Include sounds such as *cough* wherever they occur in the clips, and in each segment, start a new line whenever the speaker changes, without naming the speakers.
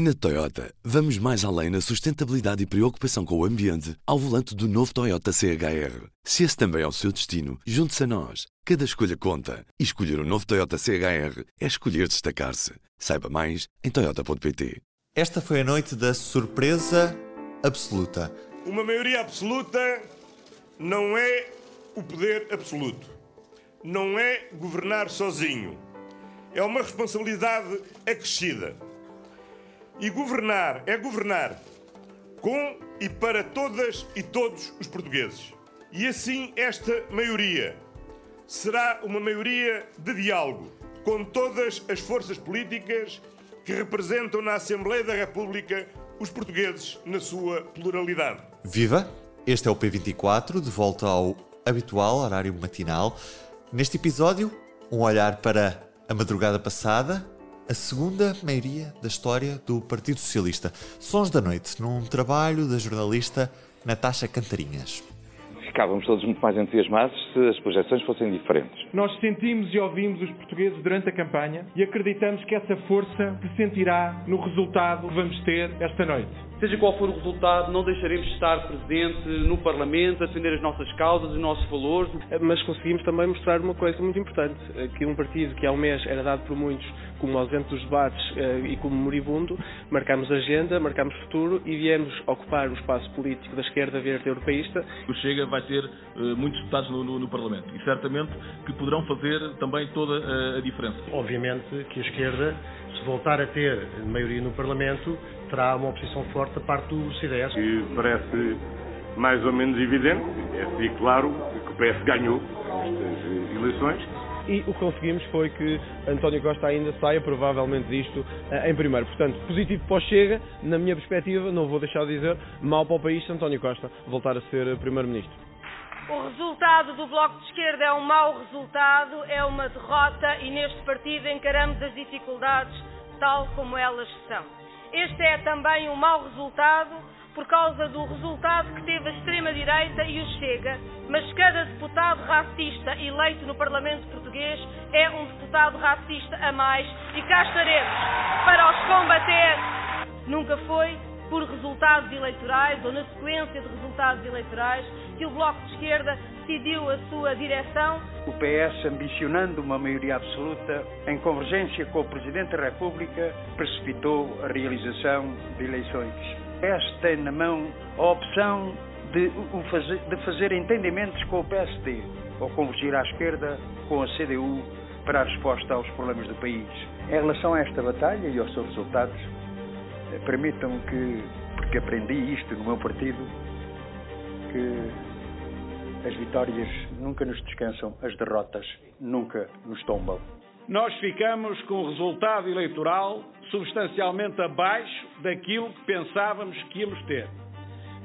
Na Toyota, vamos mais além na sustentabilidade e preocupação com o ambiente ao volante do novo Toyota CHR. Se esse também é o seu destino, junte-se a nós. Cada escolha conta. E escolher o um novo Toyota CHR é escolher destacar-se. Saiba mais em Toyota.pt.
Esta foi a noite da surpresa absoluta.
Uma maioria absoluta não é o poder absoluto. Não é governar sozinho. É uma responsabilidade acrescida. E governar é governar com e para todas e todos os portugueses. E assim, esta maioria será uma maioria de diálogo com todas as forças políticas que representam na Assembleia da República os portugueses na sua pluralidade.
Viva! Este é o P24, de volta ao habitual horário matinal. Neste episódio, um olhar para a madrugada passada, a segunda maioria da história do Partido Socialista. Sons da Noite, num trabalho da jornalista Natasha Cantarinhas.
Ficávamos todos muito mais entusiasmados se as projeções fossem diferentes.
Nós sentimos e ouvimos os portugueses durante a campanha e acreditamos que essa força se sentirá no resultado que vamos ter esta noite.
Seja qual for o resultado, não deixaremos de estar presente no Parlamento, a defender as nossas causas, os nossos valores.
Mas conseguimos também mostrar uma coisa muito importante, que um partido que há um mês era dado por muitos como ausente dos debates eh, e como moribundo, marcamos agenda, marcamos futuro e viemos ocupar o espaço político da esquerda verde europeísta.
O Chega vai ter uh, muitos deputados no, no, no, Parlamento e certamente que poderão fazer também toda a, a diferença.
Obviamente que a esquerda, se voltar a ter maioria no Parlamento, terá uma oposição forte da parte do CDS.
Que parece mais ou menos evidente, é assim claro que o PS ganhou estas eleições.
E o que conseguimos foi que António Costa ainda saia provavelmente disto eh, em primeiro. Portanto, positivo para o Chega, na minha perspectiva, não vou deixar de dizer, mal para o país se António Costa voltar a ser Primeiro-Ministro.
O resultado do Bloco de Esquerda é um mau resultado, é uma derrota e neste partido encaramos as dificuldades tal como elas são. Este é também um mau resultado por causa do resultado que teve a extrema-direita e o Chega, mas cada deputado racista eleito no Parlamento Português é um deputado racista a mais e cá estaremos para os combater. Nunca foi por resultados eleitorais ou na sequência de resultados eleitorais que o Bloco de Esquerda decidiu a sua direção.
O PS, ambicionando uma maioria absoluta, em convergência com o Presidente da República, precipitou a realização de eleições. PS tem na mão a opção de, de fazer entendimentos com o PSD ou convergir à esquerda com a CDU para a resposta aos problemas do país. Em relação a esta batalha e aos seus resultados, eh, permitam que, porque aprendi isto no meu partido, que as vitórias nunca nos descansam, as derrotas nunca nos tombam.
Nós ficamos com o resultado eleitoral substancialmente abaixo daquilo que pensávamos que íamos ter.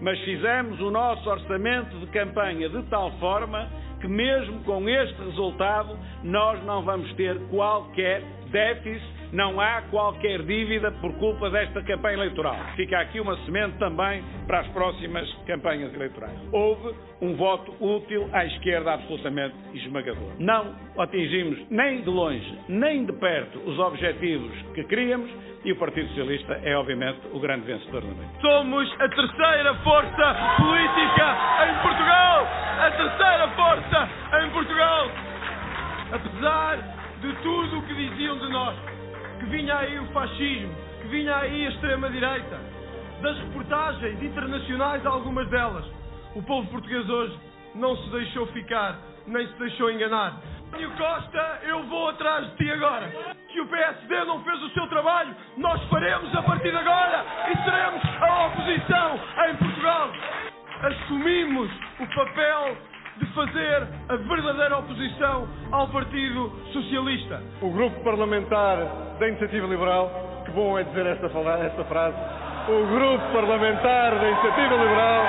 Mas fizemos o nosso orçamento de campanha de tal forma que, mesmo com este resultado, nós não vamos ter qualquer déficit não há qualquer dívida por culpa desta campanha eleitoral. Fica aqui uma semente também para as próximas campanhas eleitorais. Houve um voto útil à esquerda absolutamente esmagador. Não atingimos nem de longe, nem de perto os objetivos que queríamos e o Partido Socialista é, obviamente, o grande vencedor da noite.
Somos a terceira força política em Portugal! A terceira força em Portugal! Apesar de tudo o que diziam de nós, que vinha aí o fascismo, que vinha aí a extrema-direita, das reportagens internacionais, algumas delas. O povo português hoje não se deixou ficar, nem se deixou enganar. António Costa, eu vou atrás de ti agora. Que o PSD não fez o seu trabalho, nós faremos a partir de agora e seremos a oposição em Portugal. Assumimos o papel de fazer a verdadeira oposição ao Partido Socialista.
O grupo parlamentar da Iniciativa Liberal, que bom é dizer esta, esta frase, o grupo parlamentar da Iniciativa Liberal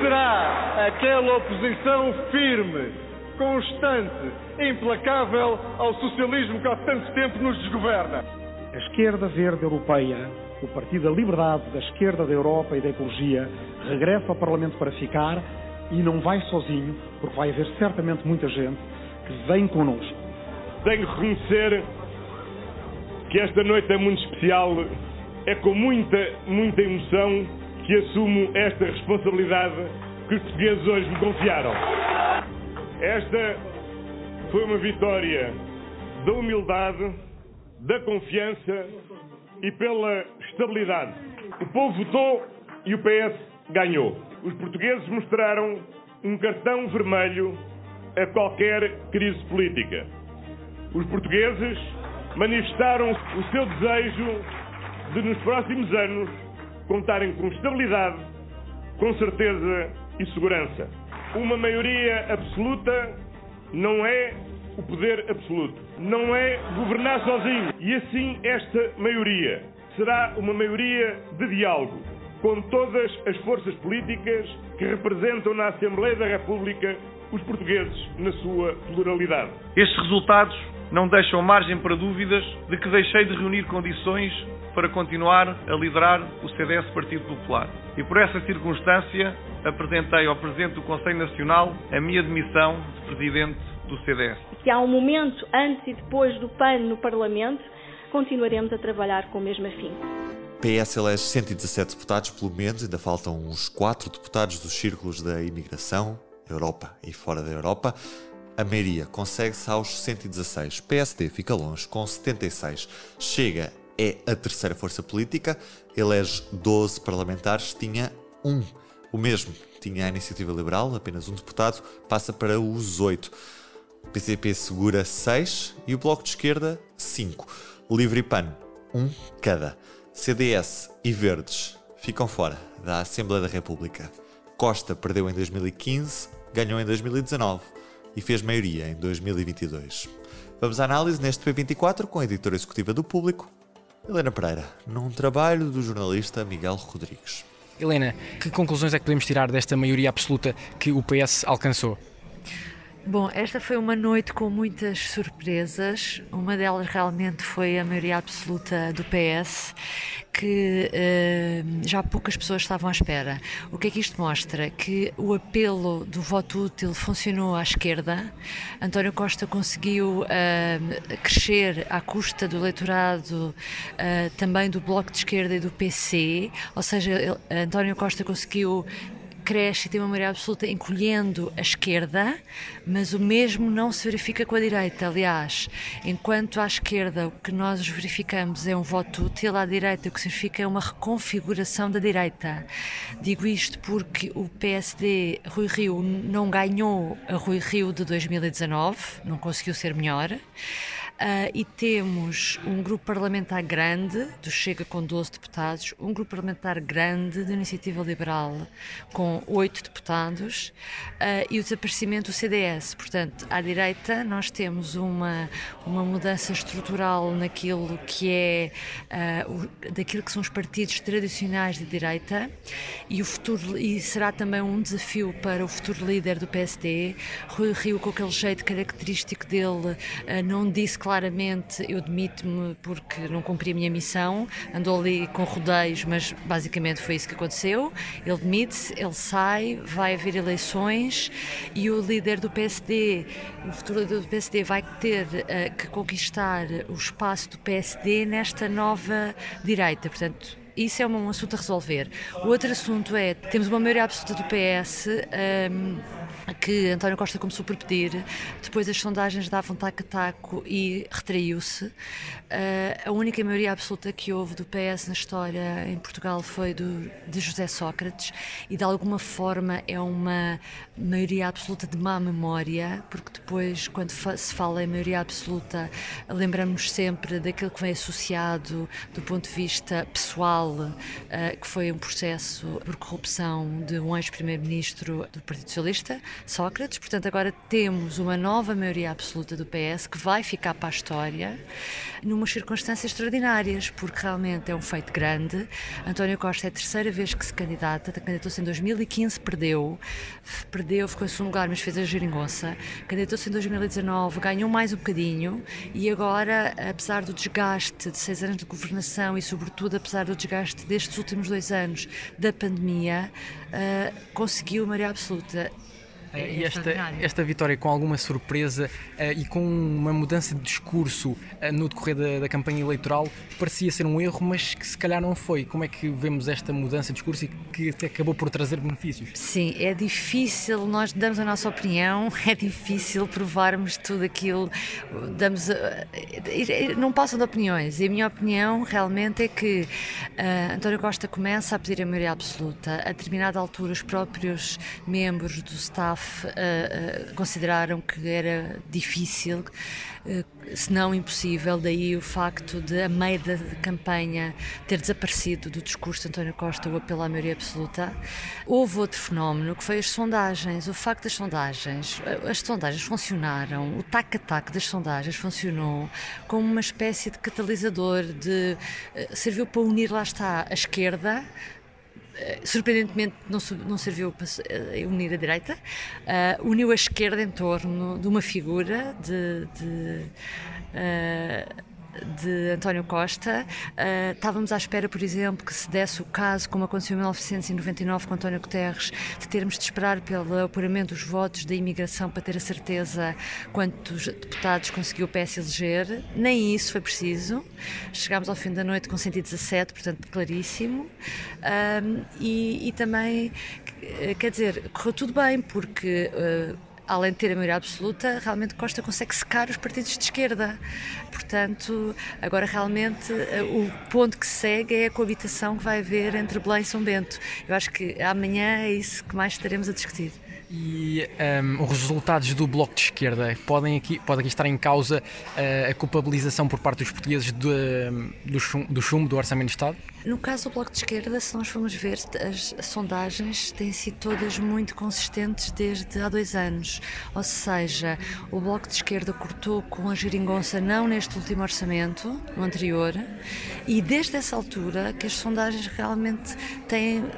será aquela oposição firme, constante, implacável ao socialismo que há tanto tempo nos desgoverna.
A esquerda verde europeia, o Partido da Liberdade, da esquerda da Europa e da ecologia, regressa ao Parlamento para ficar e não vai sozinho, porque vai haver certamente muita gente que vem connosco.
Tenho que reconhecer que esta noite é muito especial é com muita, muita emoção que assumo esta responsabilidade que os portugueses hoje me confiaram. Esta foi uma vitória da humildade, da confiança e pela estabilidade. O povo votou e o PS ganhou. Os portugueses mostraram um cartão vermelho a qualquer crise política. Os portugueses manifestaram o seu desejo de, nos próximos anos, contarem com estabilidade, com certeza e segurança. Uma maioria absoluta não é o poder absoluto, não é governar sozinho. E assim, esta maioria será uma maioria de diálogo com todas as forças políticas que representam na Assembleia da República os portugueses na sua pluralidade.
Estes resultados não deixam margem para dúvidas de que deixei de reunir condições para continuar a liderar o CDS Partido Popular. E por essa circunstância apresentei ao Presidente do Conselho Nacional a minha demissão de Presidente do CDS.
Que há um momento antes e depois do PAN no Parlamento, continuaremos a trabalhar com o mesmo afinco.
PS elege 117 deputados, pelo menos, ainda faltam uns 4 deputados dos círculos da imigração, Europa e fora da Europa. A maioria consegue-se aos 116. PSD fica longe, com 76. Chega é a terceira força política, elege 12 parlamentares, tinha um. O mesmo tinha a Iniciativa Liberal, apenas um deputado, passa para os 8. O PCP segura 6 e o Bloco de Esquerda 5. Livre e PAN, um cada. CDS e Verdes ficam fora da Assembleia da República. Costa perdeu em 2015, ganhou em 2019 e fez maioria em 2022. Vamos à análise neste P24 com a editora executiva do Público, Helena Pereira, num trabalho do jornalista Miguel Rodrigues.
Helena, que conclusões é que podemos tirar desta maioria absoluta que o PS alcançou?
Bom, esta foi uma noite com muitas surpresas. Uma delas realmente foi a maioria absoluta do PS, que uh, já poucas pessoas estavam à espera. O que é que isto mostra? Que o apelo do voto útil funcionou à esquerda. António Costa conseguiu uh, crescer à custa do eleitorado uh, também do Bloco de Esquerda e do PC, ou seja, António Costa conseguiu cresce e tem uma maioria absoluta encolhendo a esquerda, mas o mesmo não se verifica com a direita. Aliás, enquanto à esquerda o que nós verificamos é um voto útil, à direita o que significa é uma reconfiguração da direita. Digo isto porque o PSD Rui Rio não ganhou a Rui Rio de 2019, não conseguiu ser melhor. Uh, e temos um grupo parlamentar grande, do Chega com 12 deputados, um grupo parlamentar grande da Iniciativa Liberal com 8 deputados uh, e o desaparecimento do CDS. Portanto, à direita nós temos uma, uma mudança estrutural naquilo que é uh, o, daquilo que são os partidos tradicionais de direita e o futuro e será também um desafio para o futuro líder do PSD, Rui Rio com aquele jeito característico dele, não disse claramente eu demito-me porque não cumpri a minha missão, andou ali com rodeios, mas basicamente foi isso que aconteceu. Ele demite-se, ele sai, vai haver eleições e o líder do PSD, o futuro líder do PSD, vai ter uh, que conquistar o espaço do PSD nesta nova direita. Portanto, isso é um assunto a resolver. O outro assunto é, temos uma maioria absoluta do PS. Um, que António Costa começou por pedir, depois as sondagens davam taco-taco e retraiu-se. Uh, a única maioria absoluta que houve do PS na história em Portugal foi do, de José Sócrates e de alguma forma é uma maioria absoluta de má memória, porque depois, quando fa se fala em maioria absoluta, lembramos sempre daquilo que vem associado do ponto de vista pessoal, uh, que foi um processo por corrupção de um ex-primeiro-ministro do Partido Socialista, Sócrates. Portanto, agora temos uma nova maioria absoluta do PS que vai ficar para a história, numas circunstâncias extraordinárias, porque realmente é um feito grande. António Costa é a terceira vez que se candidata, candidatou-se em 2015, perdeu, perdeu, ficou em segundo lugar, mas fez a geringonça. Candidatou-se em 2019, ganhou mais um bocadinho e agora, apesar do desgaste de seis anos de governação e, sobretudo, apesar do desgaste destes últimos dois anos da pandemia, uh, conseguiu maioria absoluta É,
e esta, esta vitória com alguma surpresa uh, e com uma mudança de discurso uh, no decorrer da, da, campanha eleitoral parecia ser um erro, mas que se calhar não foi. Como é que vemos esta mudança de discurso e que até acabou por trazer benefícios?
Sim, é difícil, nós damos a nossa opinião, *laughs* é difícil provarmos tudo aquilo, damos, uh, não passam de opiniões e a minha opinião realmente é que António Costa começa a pedir a maioria absoluta, a determinada altura os próprios membros do staff uh, uh, consideraram que era difícil, uh, se não impossível, daí o facto de, a meio da campanha, ter desaparecido do discurso de António Costa o apelo à maioria absoluta. Houve outro fenómeno que foi as sondagens. O facto das sondagens, as sondagens funcionaram, o tac-a-tac das sondagens funcionou como uma espécie de catalisador, de, serviu para unir, lá está, a esquerda eh, surpreendentemente não, não serviu para uh, unir a direita, uh, uniu a esquerda em torno de uma figura de, de uh, de António Costa. Uh, estávamos à espera, por exemplo, que se desse o caso, como aconteceu em 1999 com António Guterres, de termos de esperar pelo apuramento dos votos da imigração para ter a certeza quantos deputados conseguiu o PS eleger. Nem isso foi preciso. Chegámos ao fim da noite com 117, portanto, claríssimo. Um, e, e, também, quer dizer, correu tudo bem, porque. Uh, além de ter a maioria absoluta, realmente Costa consegue secar os partidos de esquerda. Portanto, agora realmente eh, o ponto que segue é a coabitação que vai haver entre Belém e São Bento. Eu acho que amanhã é isso que mais estaremos a discutir.
E um, os resultados do Bloco de Esquerda podem aqui, pode aqui estar em causa uh, a culpabilização por parte dos portugueses do, do, chumbo, do chumbo do Orçamento de Estado?
No caso do Bloco de Esquerda, se nós formos ver, as, sondagens têm sido todas muito consistentes desde há dois anos. Ou seja, o Bloco de Esquerda cortou com a geringonça não neste último orçamento, no anterior, e desde essa altura que as sondagens realmente têm uh,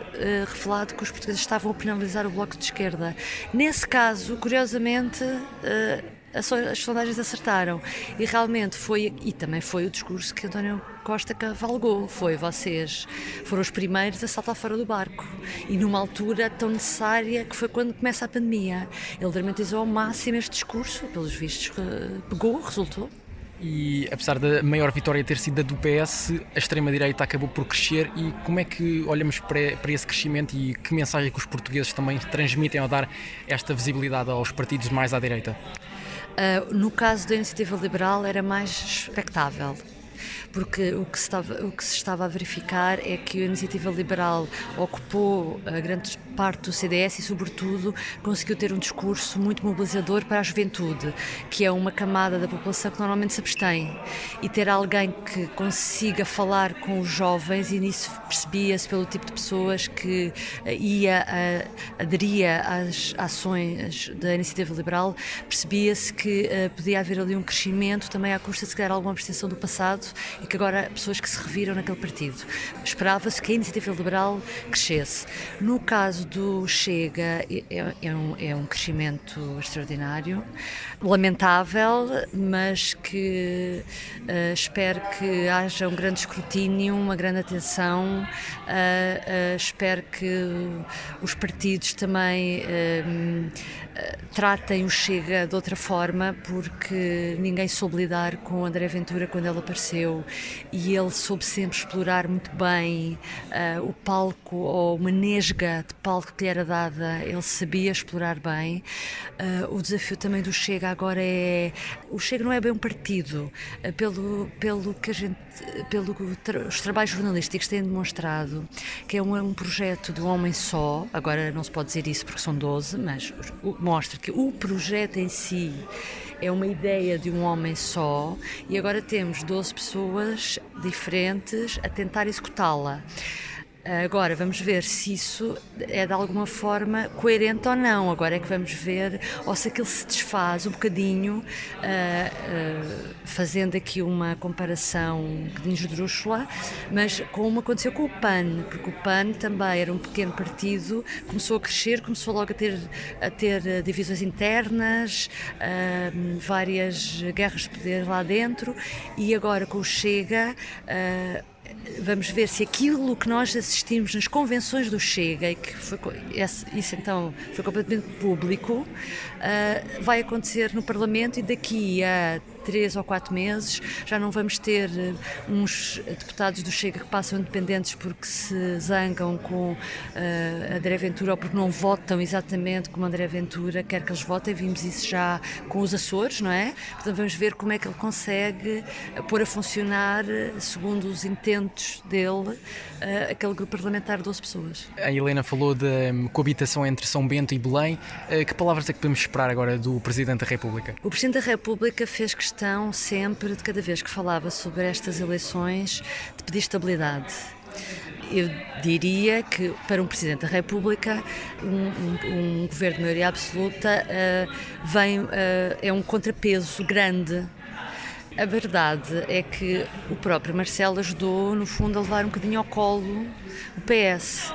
revelado que os portugueses estavam a penalizar o Bloco de Esquerda. Nesse caso, curiosamente, uh, as sondagens acertaram. E realmente foi, e também foi o discurso que António Costa cavalgou, foi vocês foram os primeiros a saltar fora do barco. E numa altura tão necessária que foi quando começa a pandemia. Ele dramatizou ao máximo este discurso, pelos vistos, pegou, resultou.
E apesar da maior vitória ter sido da do PS, a extrema-direita acabou por crescer. E como é que olhamos para esse crescimento e que mensagem que os portugueses também transmitem ao dar esta visibilidade aos partidos mais à direita?
Uh, no caso da iniciativa liberal era mais expectável porque o que, se estava, o que se estava a verificar é que a iniciativa liberal ocupou a grande parte do CDS e, sobretudo, conseguiu ter um discurso muito mobilizador para a juventude, que é uma camada da população que normalmente se abstém. E ter alguém que consiga falar com os jovens, e nisso percebia-se pelo tipo de pessoas que eh, ia, a, aderia às ações da iniciativa liberal, percebia-se que uh, podia haver ali um crescimento também à custa de se calhar alguma abstenção do passado e que agora pessoas que se reviram naquele partido. Esperava-se que a iniciativa liberal crescesse. No caso do Chega, é, é, um, é um crescimento extraordinário, lamentável, mas que uh, espero que haja um grande escrutínio, uma grande atenção. Uh, uh, espero que os partidos também tratem o Chega de outra forma, porque ninguém soube lidar com André Ventura quando ele apareceu e ele soube sempre explorar muito bem o palco ou uma nesga de palco que lhe era dada, ele sabia explorar bem. Uh, o desafio também do Chega agora é. O Chega não é bem um partido, uh, pelo, pelo que a gente. pelo tra os trabalhos jornalísticos têm demonstrado, que é um, um projeto de um homem só, agora não se pode dizer isso porque são 12, mas mostra que o projeto em si é uma ideia de um homem só e agora temos 12 pessoas diferentes a tentar executá-la. Agora vamos ver se isso é de alguma forma coerente ou não. Agora é que vamos ver ou se aquilo se desfaz um bocadinho, uh, uh, fazendo aqui uma comparação um bocadinho esdrúxula, mas como aconteceu com o PAN, porque o PAN também era um pequeno partido, começou a crescer, começou logo a ter, a ter divisões internas, uh, várias guerras de poder lá dentro, e agora com o Chega vamos ver se aquilo que nós assistimos nas convenções do Chega, e que foi, isso então foi completamente público, uh, vai acontecer no Parlamento e daqui a três ou quatro meses já não vamos ter eh, uns deputados do Chega que passam independentes porque se zangam com uh, André Ventura ou porque não votam exatamente como André Ventura quer que eles votem. Vimos isso já com os Açores, não é? Portanto, vamos ver como é que ele consegue pôr a funcionar, segundo os intentos dele, uh, aquele grupo parlamentar de 12 pessoas.
A Helena falou da um, coabitação entre São Bento e Belém. Uh, que palavras é que podemos esperar agora do Presidente da República?
O Presidente da República fez questão questão sempre, de cada vez que falava sobre estas eleições, de pedir estabilidade. Eu diria que para um Presidente da República, um, um, um governo de maioria absoluta uh, vem, uh, é um contrapeso grande a verdade é que o próprio Marcelo ajudou, no fundo, a levar um bocadinho ao colo o PS.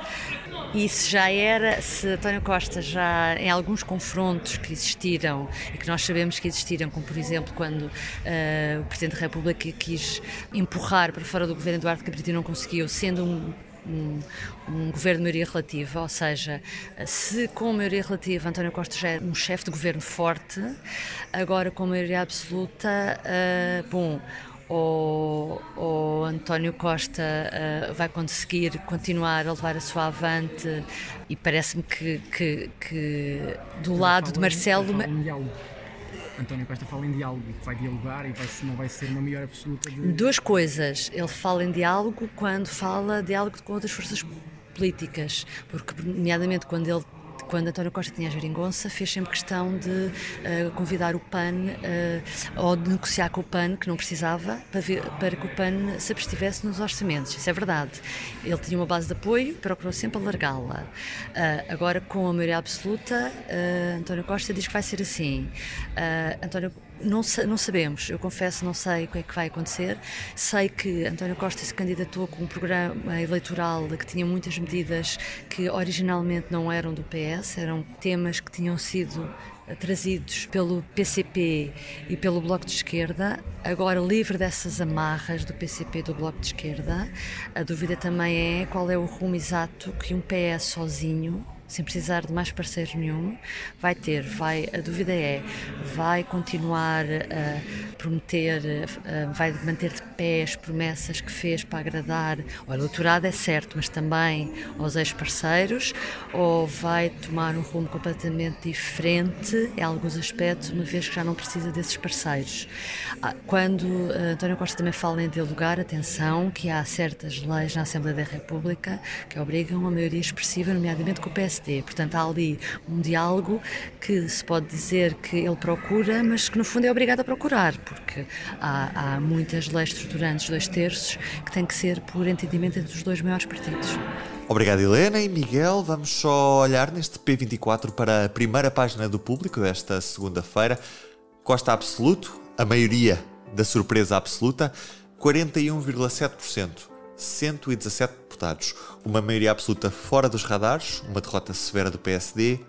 E se já era, se António Costa já em alguns confrontos que existiram e que nós sabemos que existiram, como por exemplo quando uh, o Presidente da República quis empurrar para fora do governo Eduardo Cabrita e não conseguiu, sendo um um, um, governo de maioria relativa, ou seja, se com maioria relativa António Costa já é um chefe de governo forte, agora com maioria absoluta, uh, bom, ou, ou António Costa uh, vai conseguir continuar a levar a sua avante e parece-me que, que, que, do lado de Marcelo.
António Costa fala em diálogo, vai dialogar e vai, não vai ser uma melhor absoluta de...
Duas coisas. Ele fala em diálogo quando fala diálogo com outras forças políticas, porque, nomeadamente, quando ele quando António Costa tinha a geringonça, fez sempre questão de uh, convidar o PAN uh, ou de negociar com o PAN, que não precisava, para, ver, para que o PAN se abstivesse nos orçamentos. Isso é verdade. Ele tinha uma base de apoio, procurou sempre alargá-la. Uh, agora, com a maioria absoluta, António Costa diz que vai ser assim. António não, não, sabemos, eu confesso, não sei o que é que vai acontecer. Sei que António Costa se candidatou com um programa eleitoral que tinha muitas medidas que originalmente não eram do PS, eram temas que tinham sido trazidos pelo PCP e pelo Bloco de Esquerda, agora livre dessas amarras do PCP e do Bloco de Esquerda. A dúvida também é qual é o rumo exato que um PS sozinho sem precisar de mais parceiros nenhum, vai ter, vai, a dúvida é, vai continuar a prometer, a, vai manter de pé as promessas que fez para agradar ao eleitorado, é certo, mas também aos ex-parceiros, ou vai tomar um rumo completamente diferente em alguns aspectos, uma vez que já não precisa desses parceiros. Ah, quando uh, António Costa também fala em dialogar, atenção, que há certas leis na Assembleia da República que obrigam a maioria expressiva, nomeadamente com o PSD PSD. Portanto, há ali um diálogo que se pode dizer que ele procura, mas que no fundo é obrigado a procurar, porque há, há muitas leis estruturantes, dois terços, que têm que ser por entendimento entre os dois maiores partidos.
Obrigado, Helena e Miguel. Vamos só olhar neste P24 para a primeira página do público desta segunda-feira. Costa absoluto, a maioria da surpresa absoluta, 41,7%. 117 deputados, uma maioria absoluta fora dos radares, uma derrota severa do PSD,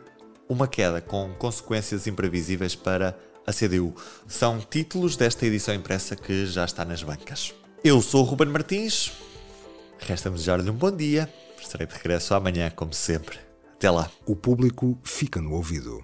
uma queda com consequências imprevisíveis para a CDU. São títulos desta edição impressa que já está nas bancas. Eu sou o Ruben Martins, resta-me desejar-lhe um bom dia. Estarei de regresso amanhã, como sempre. Até lá.
O público fica no ouvido.